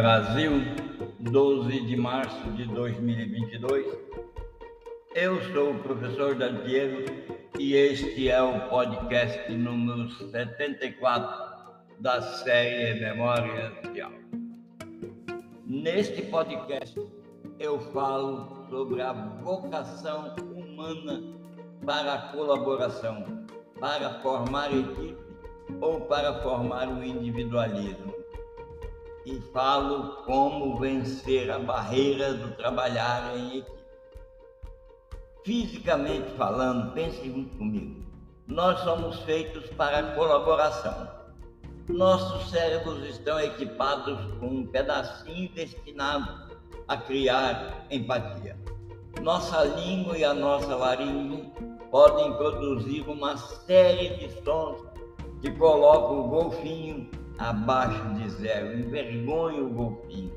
Brasil, 12 de março de 2022. Eu sou o professor Dantiero e este é o podcast número 74 da série Memórias de Aula. Neste podcast eu falo sobre a vocação humana para a colaboração, para formar equipe ou para formar o individualismo e falo como vencer a barreira do trabalhar em equipe. Fisicamente falando, pense junto comigo, nós somos feitos para colaboração. Nossos cérebros estão equipados com um pedacinho destinado a criar empatia. Nossa língua e a nossa laringe podem produzir uma série de sons que colocam o golfinho abaixo de zero, envergonha o golfinho.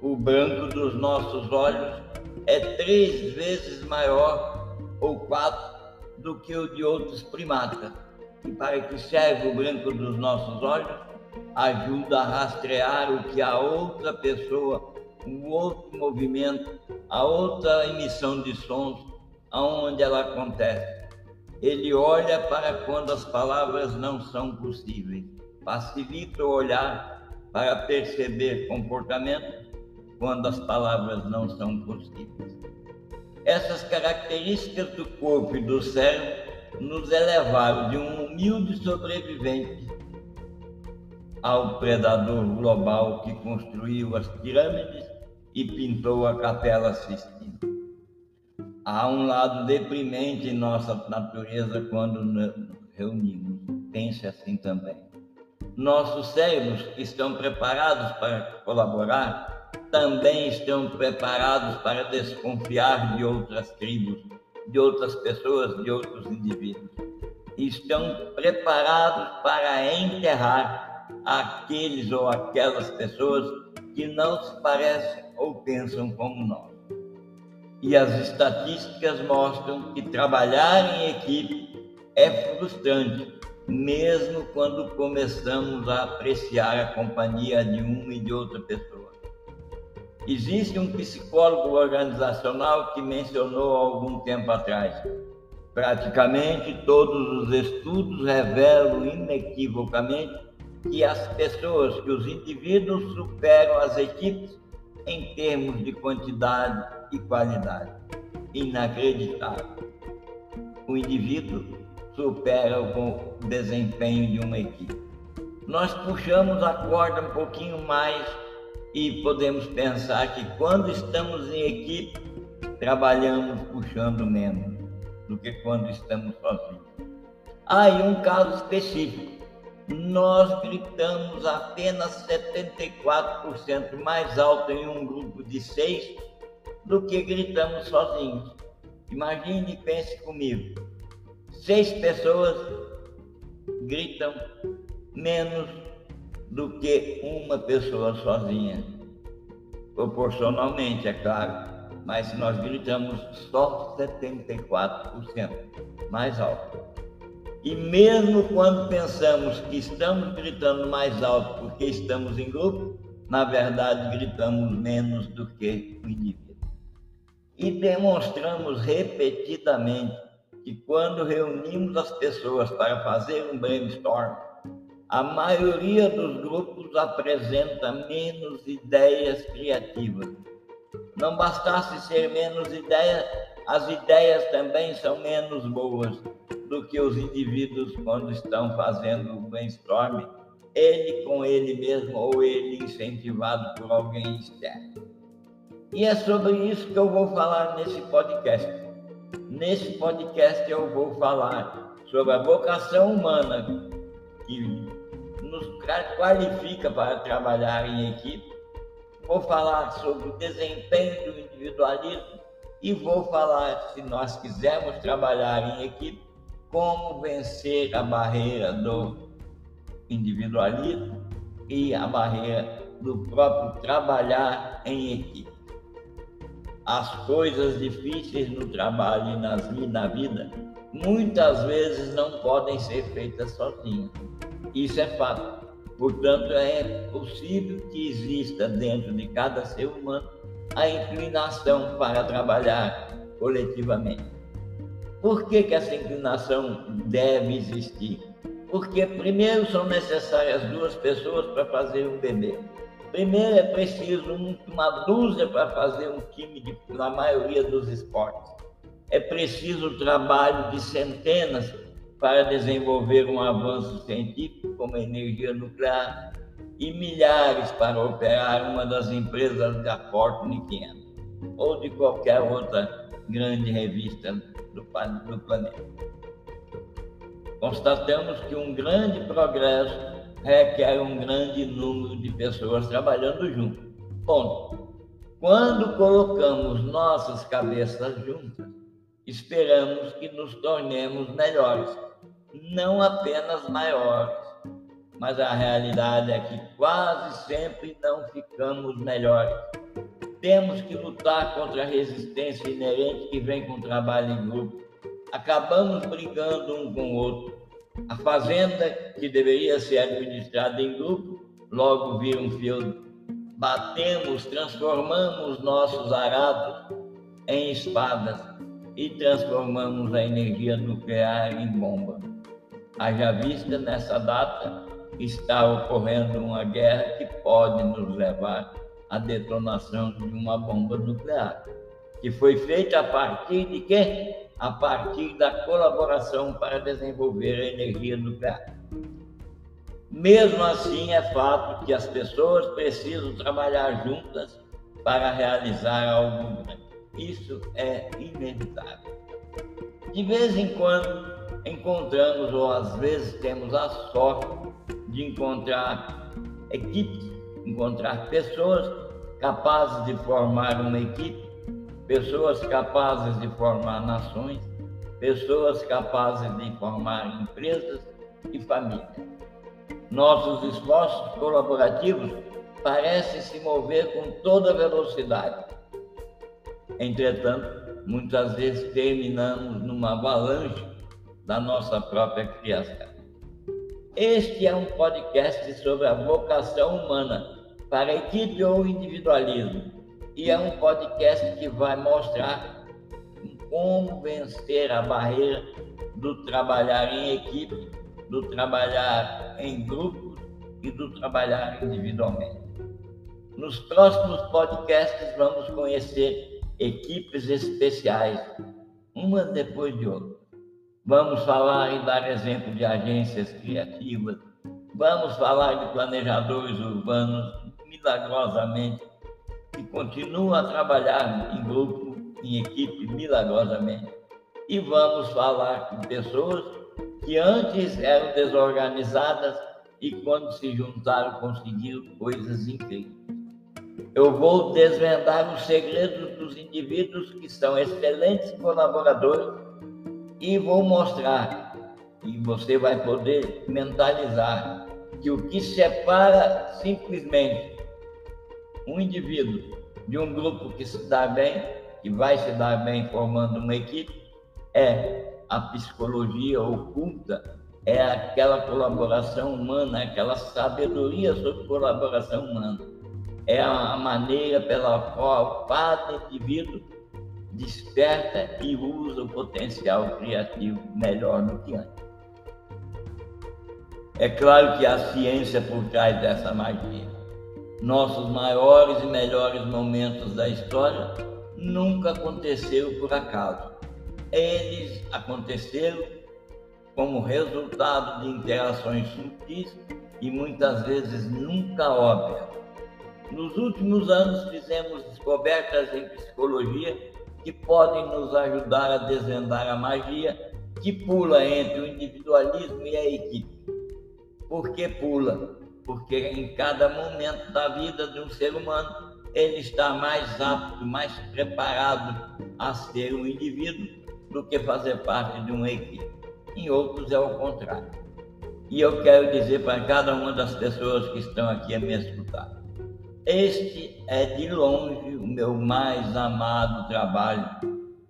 O branco dos nossos olhos é três vezes maior ou quatro do que o de outros primatas. E para que serve o branco dos nossos olhos? Ajuda a rastrear o que a outra pessoa, o outro movimento, a outra emissão de sons, aonde ela acontece. Ele olha para quando as palavras não são possíveis facilita o olhar para perceber comportamento quando as palavras não são possíveis. Essas características do corpo e do cérebro nos elevaram de um humilde sobrevivente ao predador global que construiu as pirâmides e pintou a Capela Sistina. Há um lado deprimente em nossa natureza quando nos reunimos. Pense assim também. Nossos cérebros estão preparados para colaborar também estão preparados para desconfiar de outras tribos, de outras pessoas, de outros indivíduos. Estão preparados para enterrar aqueles ou aquelas pessoas que não se parecem ou pensam como nós. E as estatísticas mostram que trabalhar em equipe é frustrante mesmo quando começamos a apreciar a companhia de uma e de outra pessoa. Existe um psicólogo organizacional que mencionou algum tempo atrás. Praticamente todos os estudos revelam inequivocamente que as pessoas, que os indivíduos superam as equipes em termos de quantidade e qualidade. Inacreditável. O indivíduo supera o desempenho de uma equipe. Nós puxamos a corda um pouquinho mais e podemos pensar que quando estamos em equipe, trabalhamos puxando menos do que quando estamos sozinhos. Aí um caso específico. Nós gritamos apenas 74% mais alto em um grupo de seis do que gritamos sozinhos. Imagine e pense comigo seis pessoas gritam menos do que uma pessoa sozinha. Proporcionalmente, é claro, mas nós gritamos só 74%, mais alto. E mesmo quando pensamos que estamos gritando mais alto porque estamos em grupo, na verdade gritamos menos do que o indivíduo. E demonstramos repetidamente que quando reunimos as pessoas para fazer um brainstorm, a maioria dos grupos apresenta menos ideias criativas. Não bastasse ser menos ideias, as ideias também são menos boas do que os indivíduos quando estão fazendo o brainstorm, ele com ele mesmo ou ele incentivado por alguém externo. E é sobre isso que eu vou falar nesse podcast. Nesse podcast eu vou falar sobre a vocação humana que nos qualifica para trabalhar em equipe. Vou falar sobre o desempenho do individualismo e vou falar, se nós quisermos trabalhar em equipe, como vencer a barreira do individualismo e a barreira do próprio trabalhar em equipe as coisas difíceis no trabalho e nas, na vida muitas vezes não podem ser feitas sozinhas. Isso é fato. Portanto, é possível que exista dentro de cada ser humano a inclinação para trabalhar coletivamente. Por que, que essa inclinação deve existir? Porque, primeiro, são necessárias duas pessoas para fazer um bebê. Primeiro, é preciso uma dúzia para fazer um time de, na maioria dos esportes. É preciso o trabalho de centenas para desenvolver um avanço científico como a energia nuclear e milhares para operar uma das empresas da Fortune ou de qualquer outra grande revista do, do planeta. Constatamos que um grande progresso requer um grande número de pessoas trabalhando junto. Ponto. Quando colocamos nossas cabeças juntas, esperamos que nos tornemos melhores, não apenas maiores mas a realidade é que quase sempre não ficamos melhores. Temos que lutar contra a resistência inerente que vem com o trabalho em grupo. Acabamos brigando um com o outro. A fazenda, que deveria ser administrada em grupo, logo vira um feudo. Batemos, transformamos nossos arados em espadas e transformamos a energia nuclear em bomba. Haja vista nessa data está ocorrendo uma guerra que pode nos levar à detonação de uma bomba nuclear, que foi feita a partir de quê? A partir da colaboração para desenvolver a energia nuclear. Mesmo assim, é fato que as pessoas precisam trabalhar juntas para realizar algo grande. Isso é inevitável. De vez em quando, encontramos, ou às vezes temos a sorte de encontrar equipes, encontrar pessoas capazes de formar uma equipe, pessoas capazes de formar nações, pessoas capazes de formar empresas e famílias. Nossos esforços colaborativos parecem se mover com toda velocidade. Entretanto, muitas vezes terminamos numa avalanche da nossa própria criação. Este é um podcast sobre a vocação humana para equipe ou individualismo e é um podcast que vai mostrar como vencer a barreira do trabalhar em equipe, do trabalhar em grupos e do trabalhar individualmente. Nos próximos podcasts vamos conhecer equipes especiais, uma depois de outra. Vamos falar e dar exemplo de agências criativas. Vamos falar de planejadores urbanos milagrosamente que continuam a trabalhar em grupo, em equipe milagrosamente. E vamos falar de pessoas que antes eram desorganizadas e quando se juntaram conseguiram coisas incríveis. Eu vou desvendar os segredos dos indivíduos que são excelentes colaboradores e vou mostrar, e você vai poder mentalizar, que o que separa simplesmente um indivíduo de um grupo que se dá bem, que vai se dar bem formando uma equipe, é a psicologia oculta, é aquela colaboração humana, aquela sabedoria sobre colaboração humana. É a maneira pela qual cada indivíduo desperta e usa o potencial criativo melhor do que antes. É claro que a ciência por trás dessa magia. Nossos maiores e melhores momentos da história nunca aconteceram por acaso. Eles aconteceram como resultado de interações sutis e muitas vezes nunca óbvias. Nos últimos anos fizemos descobertas em psicologia que podem nos ajudar a desvendar a magia que pula entre o individualismo e a equipe. Por que pula? Porque em cada momento da vida de um ser humano, ele está mais apto, mais preparado a ser um indivíduo do que fazer parte de uma equipe. Em outros é o contrário. E eu quero dizer para cada uma das pessoas que estão aqui a me escutar: este é de longe o meu mais amado trabalho,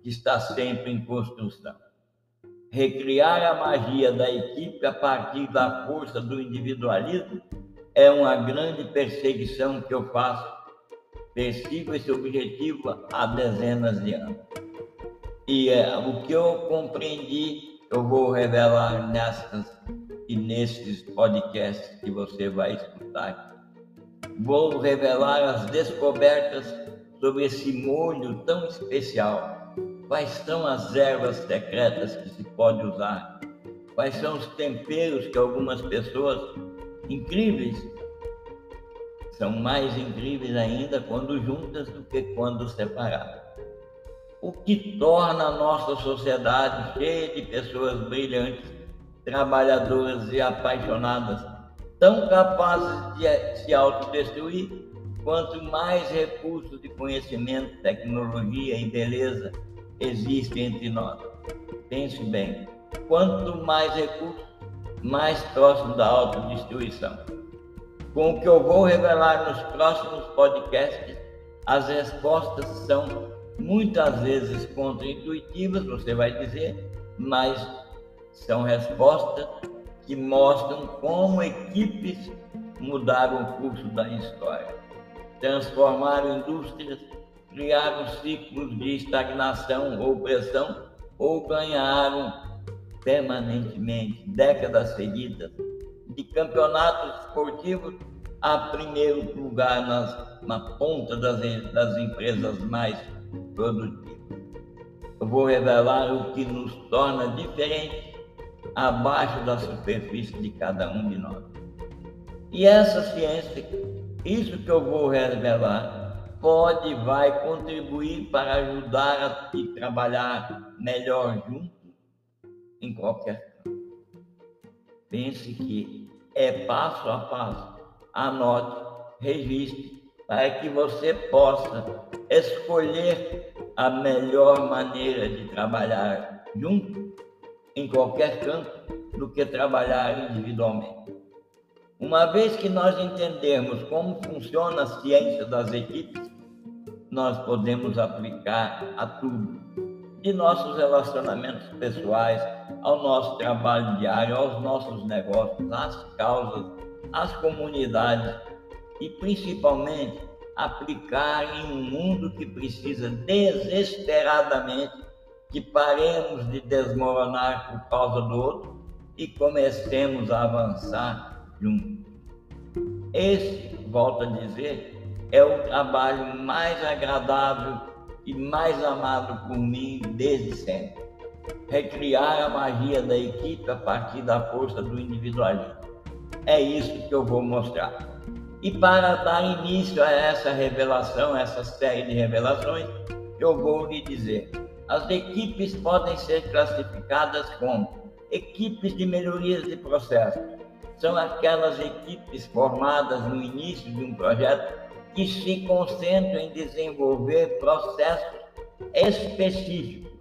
que está sempre em construção. Recriar a magia da equipe a partir da força do individualismo é uma grande perseguição que eu faço. Persigo esse objetivo há dezenas de anos. E é, o que eu compreendi, eu vou revelar nessas e nesses podcasts que você vai escutar. Vou revelar as descobertas sobre esse molho tão especial. Quais são as ervas secretas que se pode usar? Quais são os temperos que algumas pessoas incríveis são mais incríveis ainda quando juntas do que quando separadas? O que torna a nossa sociedade cheia de pessoas brilhantes, trabalhadoras e apaixonadas, tão capazes de se autodestruir Quanto mais recursos de conhecimento, tecnologia e beleza existem entre nós, pense bem, quanto mais recursos, mais próximo da autodestruição. Com o que eu vou revelar nos próximos podcasts, as respostas são muitas vezes contraintuitivas, você vai dizer, mas são respostas que mostram como equipes mudaram o curso da história transformaram indústrias, criaram ciclos de estagnação ou pressão, ou ganharam permanentemente, décadas seguidas, de campeonatos esportivos a primeiro lugar nas, na ponta das, das empresas mais produtivas. Eu vou revelar o que nos torna diferentes abaixo da superfície de cada um de nós. E essa ciência isso que eu vou revelar pode e vai contribuir para ajudar a trabalhar melhor junto em qualquer campo. Pense que é passo a passo. Anote, registre, para que você possa escolher a melhor maneira de trabalhar junto em qualquer campo do que trabalhar individualmente. Uma vez que nós entendemos como funciona a ciência das equipes, nós podemos aplicar a tudo, de nossos relacionamentos pessoais, ao nosso trabalho diário, aos nossos negócios, às causas, às comunidades e principalmente aplicar em um mundo que precisa desesperadamente que paremos de desmoronar por causa do outro e comecemos a avançar junto. Esse, volto a dizer, é o trabalho mais agradável e mais amado por mim desde sempre. Recriar a magia da equipe a partir da força do individualismo. É isso que eu vou mostrar. E para dar início a essa revelação, essa série de revelações, eu vou lhe dizer: as equipes podem ser classificadas como equipes de melhorias de processos, são aquelas equipes formadas no início de um projeto que se concentram em desenvolver processos específicos,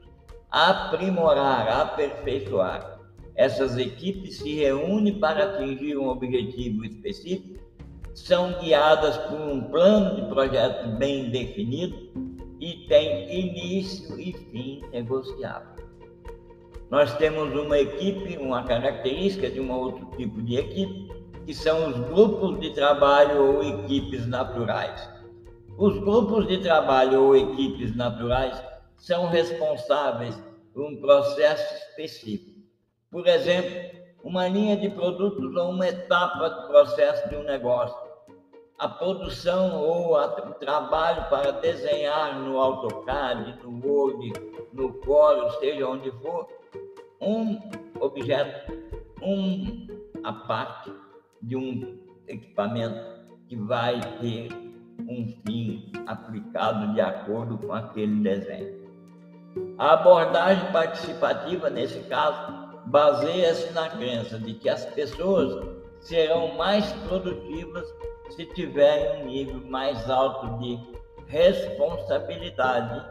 aprimorar, aperfeiçoar. Essas equipes se reúnem para atingir um objetivo específico, são guiadas por um plano de projeto bem definido e têm início e fim negociável. Nós temos uma equipe, uma característica de um outro tipo de equipe, que são os grupos de trabalho ou equipes naturais. Os grupos de trabalho ou equipes naturais são responsáveis por um processo específico. Por exemplo, uma linha de produtos ou uma etapa do processo de um negócio. A produção ou o trabalho para desenhar no AutoCAD, no Word, no Corel, seja onde for, um objeto, um, a parte de um equipamento que vai ter um fim aplicado de acordo com aquele desenho. A abordagem participativa, nesse caso, baseia-se na crença de que as pessoas serão mais produtivas se tiverem um nível mais alto de responsabilidade.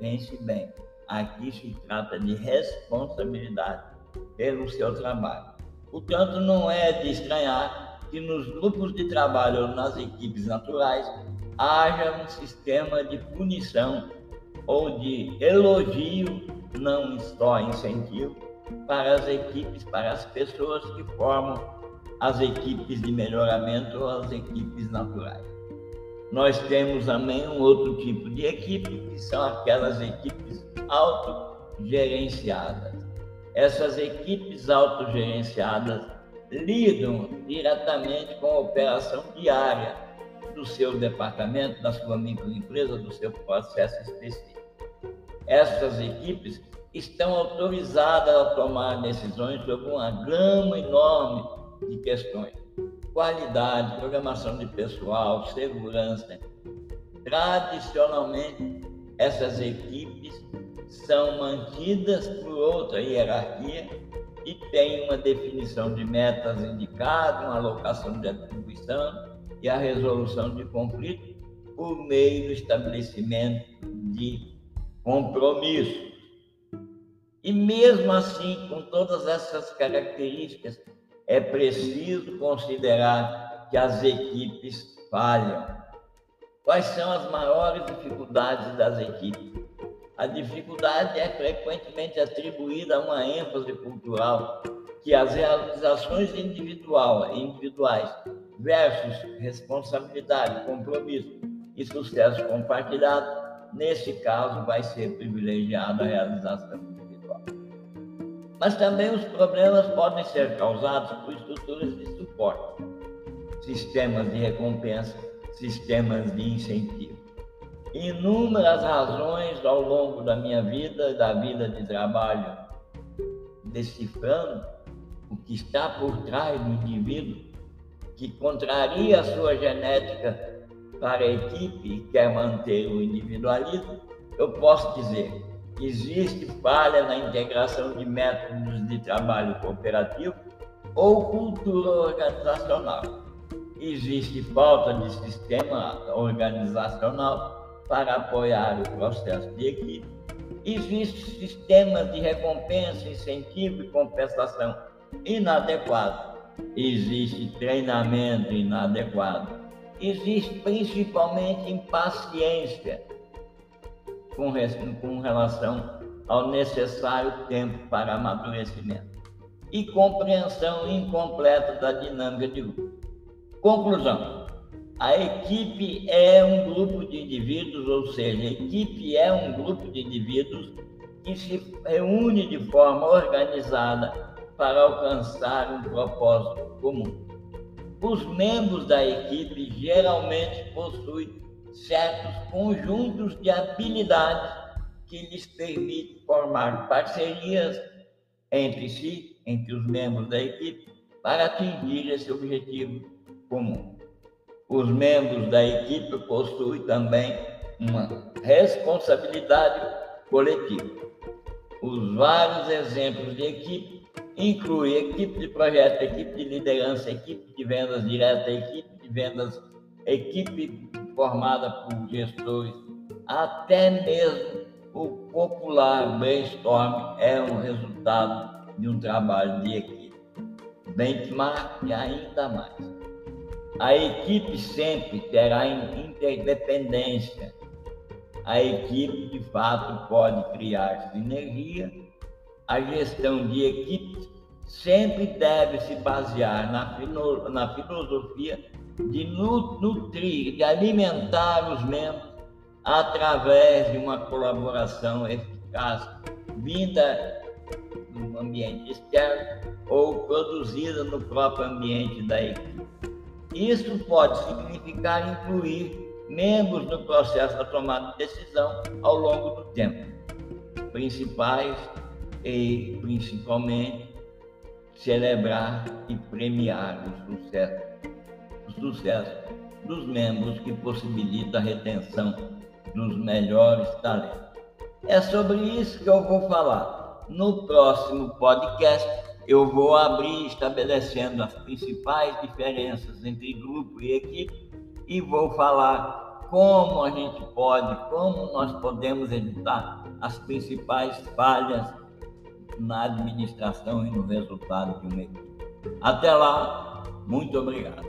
Pense bem. Aqui se trata de responsabilidade pelo seu trabalho. Portanto, não é de estranhar que nos grupos de trabalho ou nas equipes naturais haja um sistema de punição ou de elogio, não só incentivo, para as equipes, para as pessoas que formam as equipes de melhoramento ou as equipes naturais. Nós temos também um outro tipo de equipe, que são aquelas equipes autogerenciadas. Essas equipes autogerenciadas lidam diretamente com a operação diária do seu departamento, da sua microempresa, do seu processo específico. Essas equipes estão autorizadas a tomar decisões sobre uma gama enorme de questões qualidade, programação de pessoal, segurança. Tradicionalmente, essas equipes são mantidas por outra hierarquia e tem uma definição de metas indicadas, uma alocação de atribuição e a resolução de conflitos por meio do estabelecimento de compromissos. E mesmo assim, com todas essas características, é preciso considerar que as equipes falham. Quais são as maiores dificuldades das equipes? A dificuldade é frequentemente atribuída a uma ênfase cultural que as realizações individual, individuais versus responsabilidade, compromisso e sucesso compartilhado, nesse caso vai ser privilegiada a realização mas também os problemas podem ser causados por estruturas de suporte, sistemas de recompensa, sistemas de incentivo. Inúmeras razões ao longo da minha vida, da vida de trabalho, decifrando o que está por trás do indivíduo que contraria a sua genética para a equipe e quer manter o individualismo, eu posso dizer existe falha na integração de métodos de trabalho cooperativo ou cultura organizacional. Existe falta de sistema organizacional para apoiar o processo de equipe. Existe sistemas de recompensa, incentivo e compensação inadequado. Existe treinamento inadequado. Existe principalmente impaciência com, com relação ao necessário tempo para amadurecimento e compreensão incompleta da dinâmica de grupo. Conclusão: a equipe é um grupo de indivíduos, ou seja, a equipe é um grupo de indivíduos que se reúne de forma organizada para alcançar um propósito comum. Os membros da equipe geralmente possuem certos conjuntos de habilidades que lhes permitem formar parcerias entre si, entre os membros da equipe, para atingir esse objetivo comum. Os membros da equipe possuem também uma responsabilidade coletiva. Os vários exemplos de equipe incluem equipe de projeto, equipe de liderança, equipe de vendas direta, equipe de vendas, equipe formada por gestores, até mesmo o popular brainstorm é um resultado de um trabalho de equipe. Benchmark ainda mais. A equipe sempre terá interdependência. A equipe, de fato, pode criar sinergia. A gestão de equipes sempre deve se basear na, na filosofia de nutrir, de alimentar os membros através de uma colaboração eficaz vinda do ambiente externo ou produzida no próprio ambiente da equipe. Isso pode significar incluir membros no processo da tomada de decisão ao longo do tempo, principais e principalmente celebrar e premiar o sucesso sucesso dos membros que possibilita a retenção dos melhores talentos. É sobre isso que eu vou falar. No próximo podcast, eu vou abrir estabelecendo as principais diferenças entre grupo e equipe e vou falar como a gente pode, como nós podemos evitar as principais falhas na administração e no resultado de uma equipe. Até lá, muito obrigado.